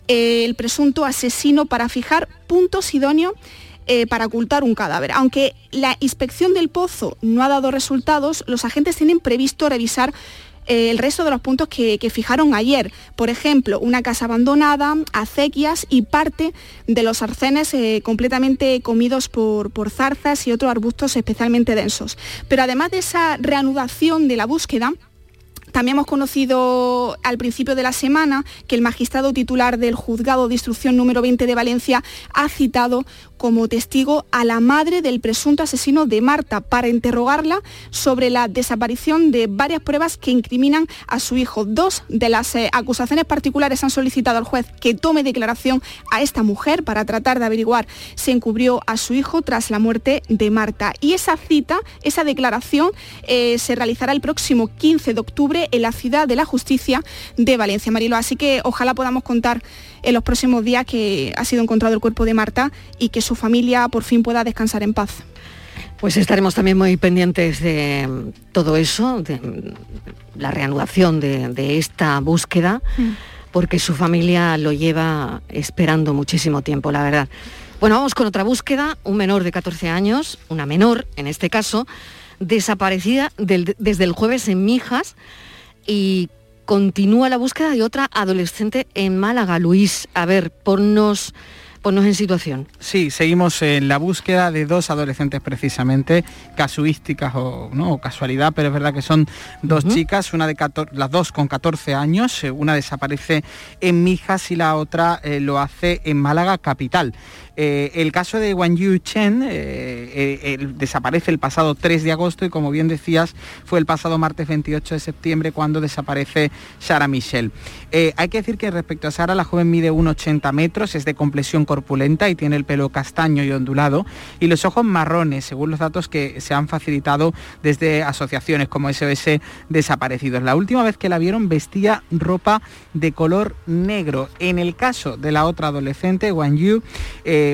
eh, el presunto asesino para fijar puntos idóneos eh, para ocultar un cadáver. Aunque la inspección del pozo no ha dado resultados, los agentes tienen previsto revisar eh, el resto de los puntos que, fijaron ayer. Por ejemplo, una casa abandonada, acequias y parte de los arcenes completamente comidos por, por zarzas y otros arbustos especialmente densos. Pero además de esa reanudación de la búsqueda, también hemos conocido al principio de la semana que el magistrado titular del juzgado de instrucción número 20 de Valencia ha citado como testigo a la madre del presunto asesino de Marta para interrogarla sobre la desaparición de varias pruebas que incriminan a su hijo. Dos de las eh, acusaciones particulares han solicitado al juez que tome declaración a esta mujer para tratar de averiguar si encubrió a su hijo tras la muerte de Marta. Y esa cita, esa declaración, eh, se realizará el próximo 15 de octubre en la ciudad de la justicia de Valencia, Marilo. Así que ojalá podamos contar en los próximos días que ha sido encontrado el cuerpo de Marta y que su familia por fin pueda descansar en paz. Pues estaremos también muy pendientes de todo eso, de la reanudación de, esta búsqueda, mm. porque su familia lo lleva esperando muchísimo tiempo, la verdad. Bueno, vamos con otra búsqueda, un menor de 14 años, una menor en este caso, desaparecida desde el jueves en Mijas y continúa la búsqueda de otra adolescente en Málaga. Luis, a ver, ponnos ponnos en situación. Sí, seguimos en la búsqueda de dos adolescentes precisamente, casuísticas o, ¿no? casualidad, pero es verdad que son dos chicas, una de las dos con 14 años, eh, una desaparece en Mijas y la otra eh, lo hace en Málaga capital. Eh, el caso de Wang Yu Chen eh, eh, desaparece el pasado 3 de agosto y como bien decías fue el pasado martes 28 de septiembre cuando desaparece Sara Michelle. hay que decir que respecto a Sara la joven mide 1,80 metros, es de complexión corpulenta y tiene el pelo castaño y ondulado y los ojos marrones según los datos que se han facilitado desde asociaciones como SOS Desaparecidos. La última vez que la vieron vestía ropa de color negro. En el caso de la otra adolescente, Wang Yu,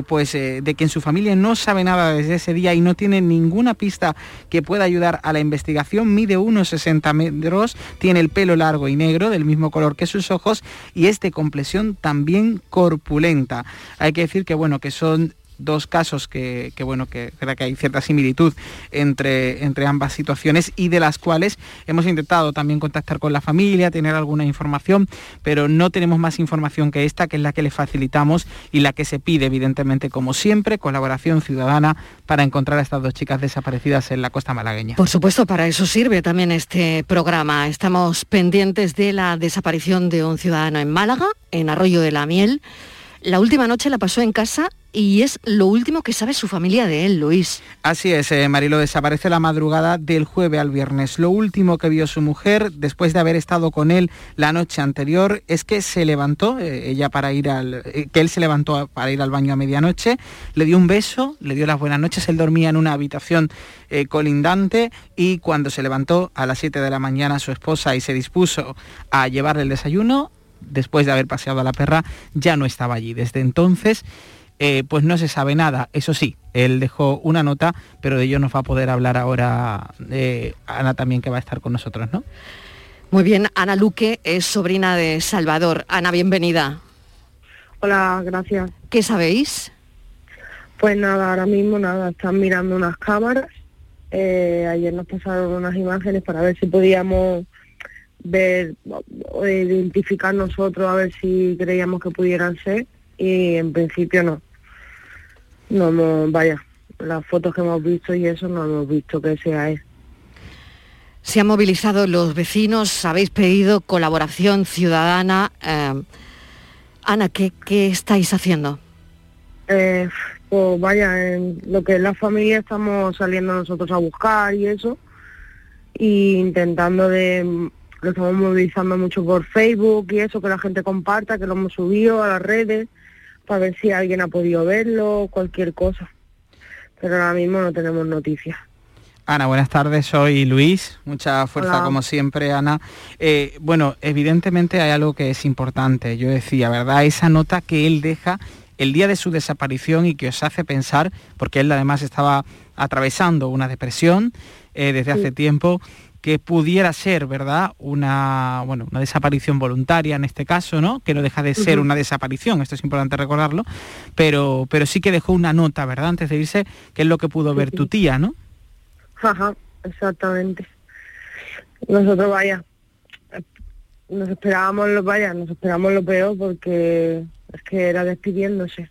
pues eh, de que en su familia no sabe nada desde ese día y no tiene ninguna pista que pueda ayudar a la investigación. Mide unos 60 metros, tiene el pelo largo y negro, del mismo color que sus ojos, y es de complexión también corpulenta. Hay que decir que bueno, que son dos casos que, bueno, que que hay cierta similitud entre, entre ambas situaciones y de las cuales hemos intentado también contactar con la familia, tener alguna información, pero no tenemos más información que esta, que es la que le facilitamos y la que se pide, evidentemente, como siempre, colaboración ciudadana para encontrar a estas dos chicas desaparecidas en la costa malagueña. Por supuesto, para eso sirve también este programa. Estamos pendientes de la desaparición de un ciudadano en Málaga, en Arroyo de la Miel. La última noche la pasó en casa y es lo último que sabe su familia de él, Luis. Así es, eh, Marilo desaparece la madrugada del jueves al viernes. Lo último que vio su mujer, después de haber estado con él la noche anterior, es que se levantó, eh, ella para ir al, eh, que él se levantó para ir al baño a medianoche, le dio un beso, le dio las buenas noches, él dormía en una habitación colindante y cuando se levantó a las 7 de la mañana su esposa y se dispuso a llevarle el desayuno, después de haber paseado a la perra, ya no estaba allí. Desde entonces eh, pues no se sabe nada. Eso sí, él dejó una nota, pero de ello nos va a poder hablar ahora eh, Ana también, que va a estar con nosotros, ¿no? Muy bien, Ana Luque es sobrina de Salvador. Ana, bienvenida. Hola, gracias. ¿Qué sabéis? Pues nada, ahora mismo nada, están mirando unas cámaras. Eh, ayer nos pasaron unas imágenes para ver si podíamos ver o identificar nosotros, a ver si creíamos que pudieran ser. Y en principio no no vaya, las fotos que hemos visto y eso no hemos visto que sea él. Se han movilizado los vecinos, habéis pedido colaboración ciudadana. Eh, Ana, ¿qué, estáis haciendo? Eh, pues vaya, en lo que es la familia estamos saliendo nosotros a buscar y eso, y intentando de, lo estamos movilizando mucho por Facebook y eso, que la gente comparta, que lo hemos subido a las redes, para ver si alguien ha podido verlo, cualquier cosa. Pero ahora mismo no tenemos noticias. Ana, buenas tardes, soy Luis. Mucha fuerza Hola. como siempre, Ana. Eh, bueno, evidentemente hay algo que es importante. Yo decía, ¿verdad? Esa nota que él deja el día de su desaparición y que os hace pensar, porque él además estaba atravesando una depresión eh, desde hace tiempo, que pudiera ser, ¿verdad? Una, bueno, una desaparición voluntaria en este caso, ¿no? Que no deja de ser una desaparición, esto es importante recordarlo, pero, pero sí que dejó una nota, ¿verdad? Antes de irse, que es lo que pudo ver tu tía, ¿no? Ajá, exactamente. Nosotros, vaya, nos esperábamos lo, vaya, nos esperábamos lo peor porque es que era despidiéndose.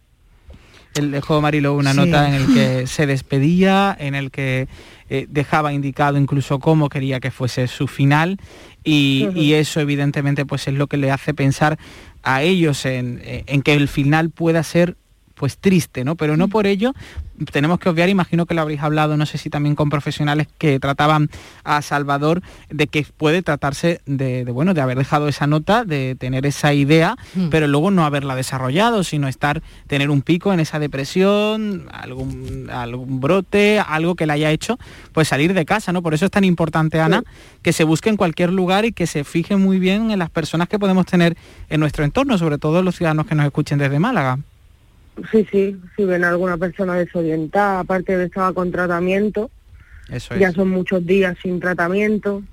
Él dejó Marilo una Sí. nota en el que se despedía, en el que eh, dejaba indicado incluso cómo quería que fuese su final y, y eso evidentemente pues es lo que le hace pensar a ellos en, eh, en que el final pueda ser pues triste, ¿no? Pero no por ello tenemos que obviar, imagino que lo habréis hablado, no sé si también con profesionales que trataban a Salvador, de que puede tratarse de, de, bueno, de haber dejado esa nota, de tener esa idea, Mm. pero luego no haberla desarrollado, sino estar, tener un pico en esa depresión, algún, algún brote, algo que le haya hecho, pues salir de casa, ¿no? Por eso es tan importante, Ana, que se busque en cualquier lugar y que se fije muy bien en las personas que podemos tener en nuestro entorno, sobre todo los ciudadanos que nos escuchen desde Málaga. Sí, sí, si ven a alguna persona desorientada, aparte de estaba con tratamiento, Eso ya es. son muchos días sin tratamiento.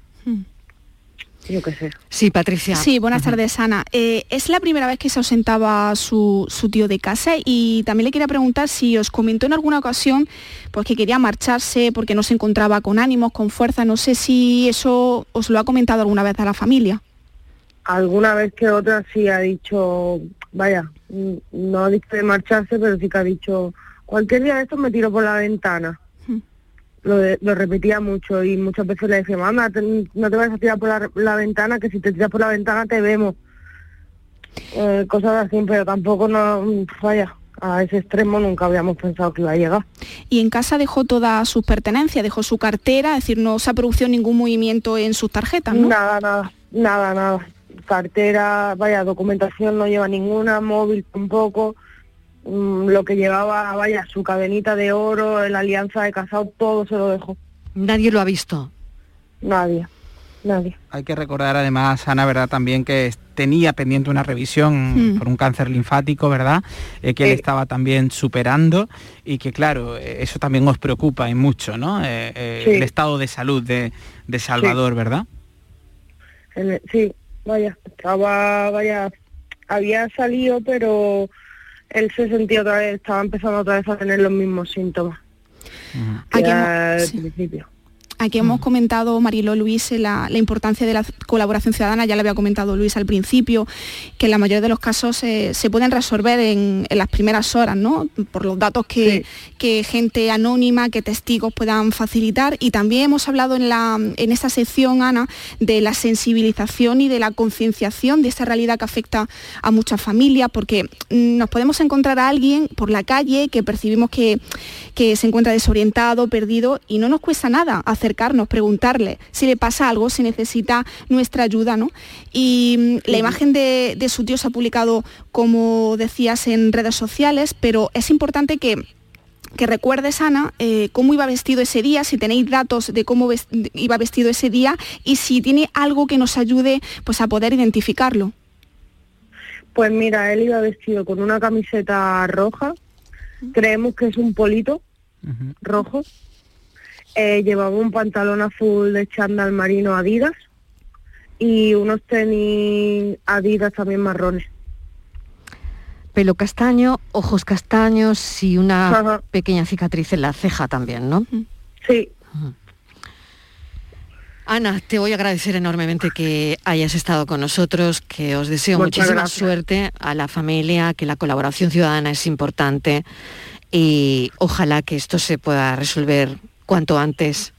Yo qué sé. Sí, Patricia. Sí, buenas tardes, Ana. Eh, es la primera vez que se ausentaba su, su tío de casa y también le quería preguntar si os comentó en alguna ocasión pues, que quería marcharse porque no se encontraba con ánimos, con fuerza. No sé si eso os lo ha comentado alguna vez a la familia. Alguna vez que otra sí ha dicho, vaya, no ha dicho de marcharse, pero sí que ha dicho, cualquier día de estos me tiro por la ventana. Lo, de- lo repetía mucho y muchas veces le decía, mamá, te- no te vayas a tirar por la, la ventana, que si te tiras por la ventana te vemos. Eh, cosas así, pero tampoco no, vaya, a ese extremo nunca habíamos pensado que iba a llegar. Y en casa dejó todas sus pertenencias, dejó su cartera, es decir, no se ha producido ningún movimiento en sus tarjetas, ¿no? Nada, nada, nada, nada. Cartera, vaya, documentación no lleva ninguna, móvil tampoco. Mm, lo que llevaba, vaya, su cadenita de oro, la alianza de casado, todo se lo dejó. Nadie lo ha visto. Nadie, nadie. Hay que recordar además, Ana, ¿verdad? También que tenía pendiente una revisión Mm. por un cáncer linfático, ¿verdad? Eh, que él estaba también superando y que, claro, eh, eso también os preocupa y mucho, ¿no? Eh, eh, Sí. El estado de salud de, de Salvador, ¿verdad? Sí, vaya, estaba, vaya, había salido, pero él se sentía otra vez, estaba empezando otra vez a tener los mismos síntomas. que Aquí al sí. principio. Aquí hemos comentado, Mariló Luis, la, la importancia de la colaboración ciudadana, ya le había comentado Luis al principio, que en la mayoría de los casos eh, se pueden resolver en, en las primeras horas, ¿no? Por los datos que, que gente anónima, que testigos puedan facilitar. Y también hemos hablado en, la, en esta sección, Ana, de la sensibilización y de la concienciación de esta realidad que afecta a muchas familias, porque mm, nos podemos encontrar a alguien por la calle que percibimos que, que se encuentra desorientado, perdido, y no nos cuesta nada acercarnos, preguntarle si le pasa algo, si necesita nuestra ayuda, ¿no? Y mm, la imagen de, de su tío se ha publicado, como decías, en redes sociales, pero es importante que que recuerdes, Ana, eh, cómo iba vestido ese día, si tenéis datos de cómo ves- iba vestido ese día y si tiene algo que nos ayude pues, a poder identificarlo. Pues mira, él iba vestido con una camiseta roja, creemos que es un polito rojo, Eh, llevaba un pantalón azul de chándal marino Adidas y unos tenis Adidas también marrones. Pelo castaño, ojos castaños y una Ajá. pequeña cicatriz en la ceja también, ¿no? Sí. Ana, te voy a agradecer enormemente que hayas estado con nosotros, que os deseo Muchas muchísima gracias. suerte a la familia, que la colaboración ciudadana es importante y ojalá que esto se pueda resolver cuanto antes.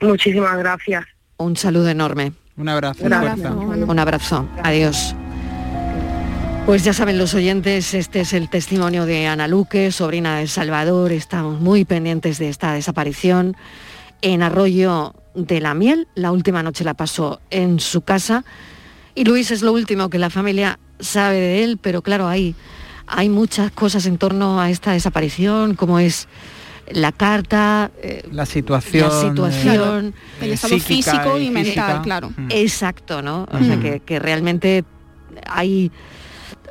Muchísimas gracias. Un saludo enorme. Un abrazo. Un abrazo, fuerza. Un abrazo. Adiós. Pues ya saben los oyentes, este es el testimonio de Ana Luque, sobrina de Salvador. Estamos muy pendientes de esta desaparición en Arroyo de la Miel. La última noche la pasó en su casa. Y Luis es lo último que la familia sabe de él, pero claro, hay, hay muchas cosas en torno a esta desaparición, como es la carta, eh, la situación, la situación, el estado físico y, mental, claro. Exacto, ¿no? O sea que, que realmente hay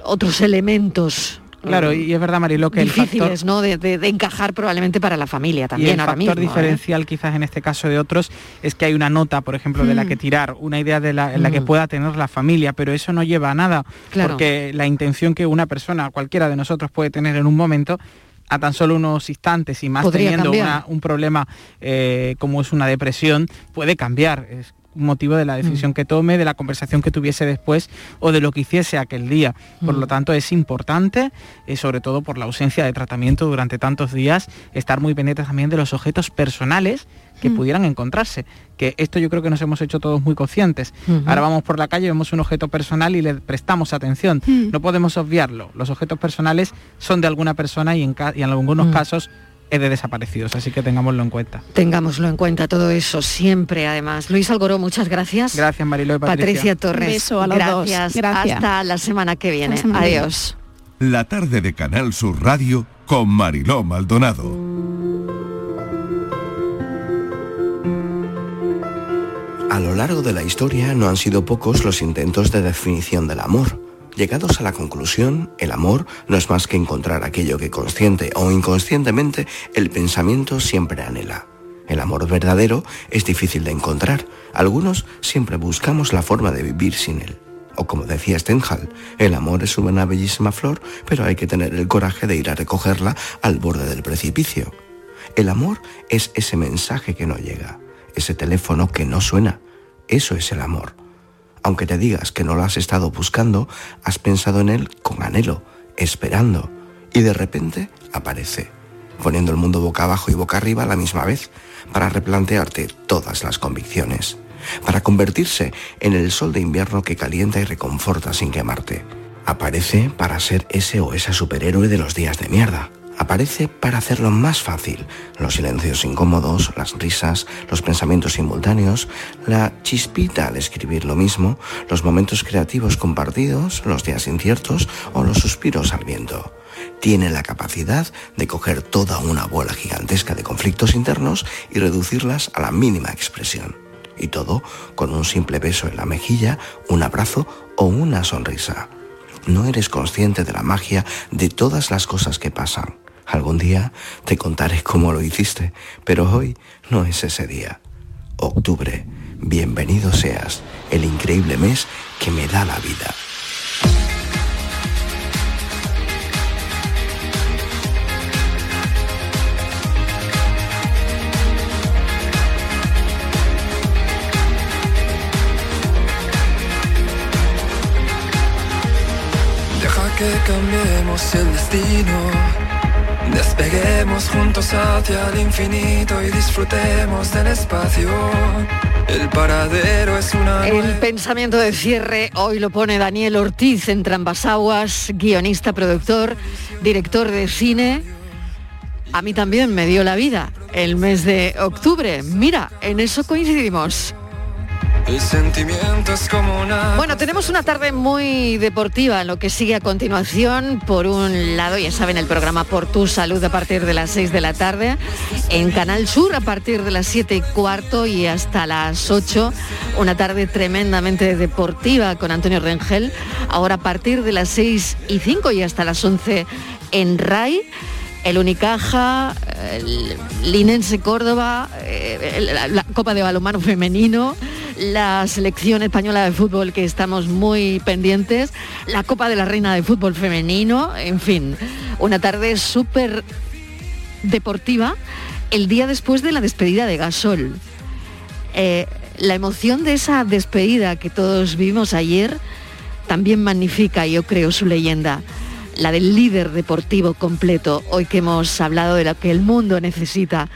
otros elementos Claro, y es verdad, Marilo, que difíciles, el factor, ¿no? De, de, de, encajar probablemente para la familia también y el ahora factor mismo. diferencial, ¿eh? quizás en este caso de otros, es que hay una nota, por ejemplo, de la Mm. que tirar, una idea de la, en la que Mm. pueda tener la familia, pero eso no lleva a nada, Claro. porque la intención que una persona, cualquiera de nosotros puede tener en un momento, a tan solo unos instantes y más Podría teniendo una- un problema eh, como es una depresión, puede cambiar. Es motivo de la Mm. decisión que tome, de la conversación que tuviese después o de lo que hiciese aquel día. Por Mm. lo tanto, es importante, eh, sobre todo por la ausencia de tratamiento durante tantos días, estar muy pendientes también de los objetos personales que Mm. pudieran encontrarse. Que esto yo creo que nos hemos hecho todos muy conscientes. Ahora vamos por la calle, vemos un objeto personal y le prestamos atención. No podemos obviarlo. Los objetos personales son de alguna persona y en, ca- y en algunos casos de desaparecidos, así que tengámoslo en cuenta. Tengámoslo en cuenta todo eso siempre, además. Luis Algoró, muchas gracias. Gracias, Marilo y Patricia. Patricia Torres. Un beso a los dos. gracias. Gracias. Hasta la semana que viene. Hasta la semana que viene. Adiós. La tarde de Canal Sur Radio con Mariló Maldonado. A lo largo de la historia no han sido pocos los intentos de definición del amor. Llegados a la conclusión, el amor no es más que encontrar aquello que consciente o inconscientemente el pensamiento siempre anhela. El amor verdadero es difícil de encontrar. Algunos siempre buscamos la forma de vivir sin él. O como decía Stendhal, el amor es una bellísima flor, pero hay que tener el coraje de ir a recogerla al borde del precipicio. El amor es ese mensaje que no llega, ese teléfono que no suena. Eso es el amor. Aunque te digas que no lo has estado buscando, has pensado en él con anhelo, esperando, y de repente aparece, poniendo el mundo boca abajo y boca arriba a la misma vez, para replantearte todas las convicciones, para convertirse en el sol de invierno que calienta y reconforta sin quemarte. Aparece para ser ese o esa superhéroe de los días de mierda. Aparece para hacerlo más fácil. Los silencios incómodos, las risas, los pensamientos simultáneos, la chispita al escribir lo mismo, los momentos creativos compartidos, los días inciertos o los suspiros al viento. Tiene la capacidad de coger toda una bola gigantesca de conflictos internos y reducirlas a la mínima expresión. Y todo con un simple beso en la mejilla, un abrazo o una sonrisa. No eres consciente de la magia de todas las cosas que pasan. Algún día te contaré cómo lo hiciste, pero hoy no es ese día. Octubre, bienvenido seas, el increíble mes que me da la vida. Deja que cambiemos el destino. Despeguemos juntos hacia el infinito y disfrutemos del espacio. El paradero es una... El pensamiento de cierre hoy lo pone Daniel Ortiz en Trambas Aguas, guionista, productor, director de cine. A mí también me dio la vida el mes de octubre. Mira, en eso coincidimos. Bueno, tenemos una tarde muy deportiva, lo que sigue a continuación. Por un lado, ya saben, el programa Por tu Salud a partir de las 6 de la tarde. En Canal Sur a partir de las 7 y cuarto y hasta las 8. Una tarde tremendamente deportiva con Antonio Rengel. Ahora a partir de las 6 y 5 y hasta las 11 en RAI el Unicaja, el Linense Córdoba, eh, la, la Copa de Balonmano Femenino, la selección española de fútbol que estamos muy pendientes, la Copa de la Reina de Fútbol Femenino, en fin, una tarde súper deportiva el día después de la despedida de Gasol. Eh, la emoción de esa despedida que todos vimos ayer también magnifica, yo creo, su leyenda la del líder deportivo completo, hoy que hemos hablado de lo que el mundo necesita,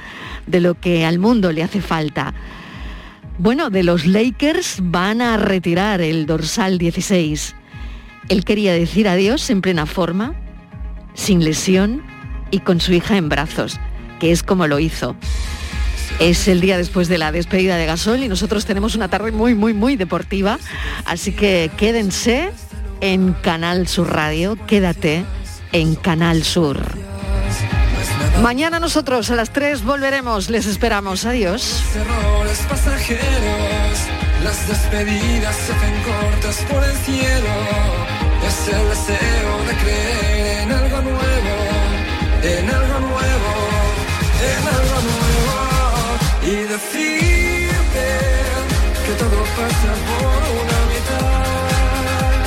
de lo que al mundo le hace falta. Bueno, de los Lakers van a retirar el dorsal 16. Él quería decir adiós en plena forma, sin lesión y con su hija en brazos, que es como lo hizo. Es el día después de la despedida de Gasol y nosotros tenemos una tarde muy, muy, muy deportiva. Así que quédense en Canal Sur Radio, quédate en Canal Sur. Mañana nosotros a las 3 volveremos, les esperamos. Adiós. errores pasajeros, las despedidas se hacen cortas por el cielo. Es el deseo de creer en algo nuevo, en algo nuevo, en algo nuevo. Y decirte que todo pasa por una mitad,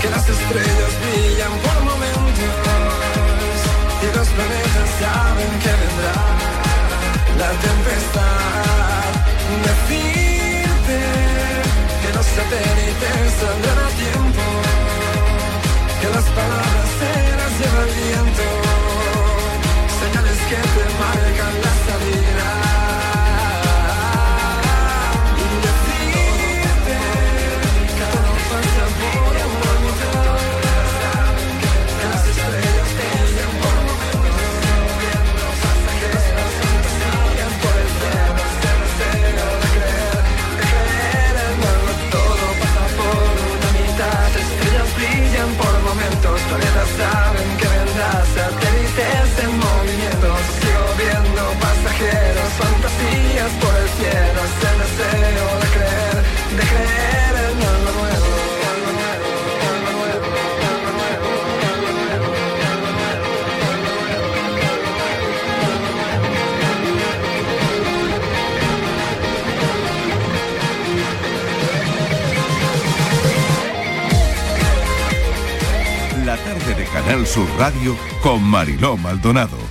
que las estrellas brillan por saben que vendrá la tempestad. Decirte que los satélites saldrán Canal Sur Radio con Mariló Maldonado.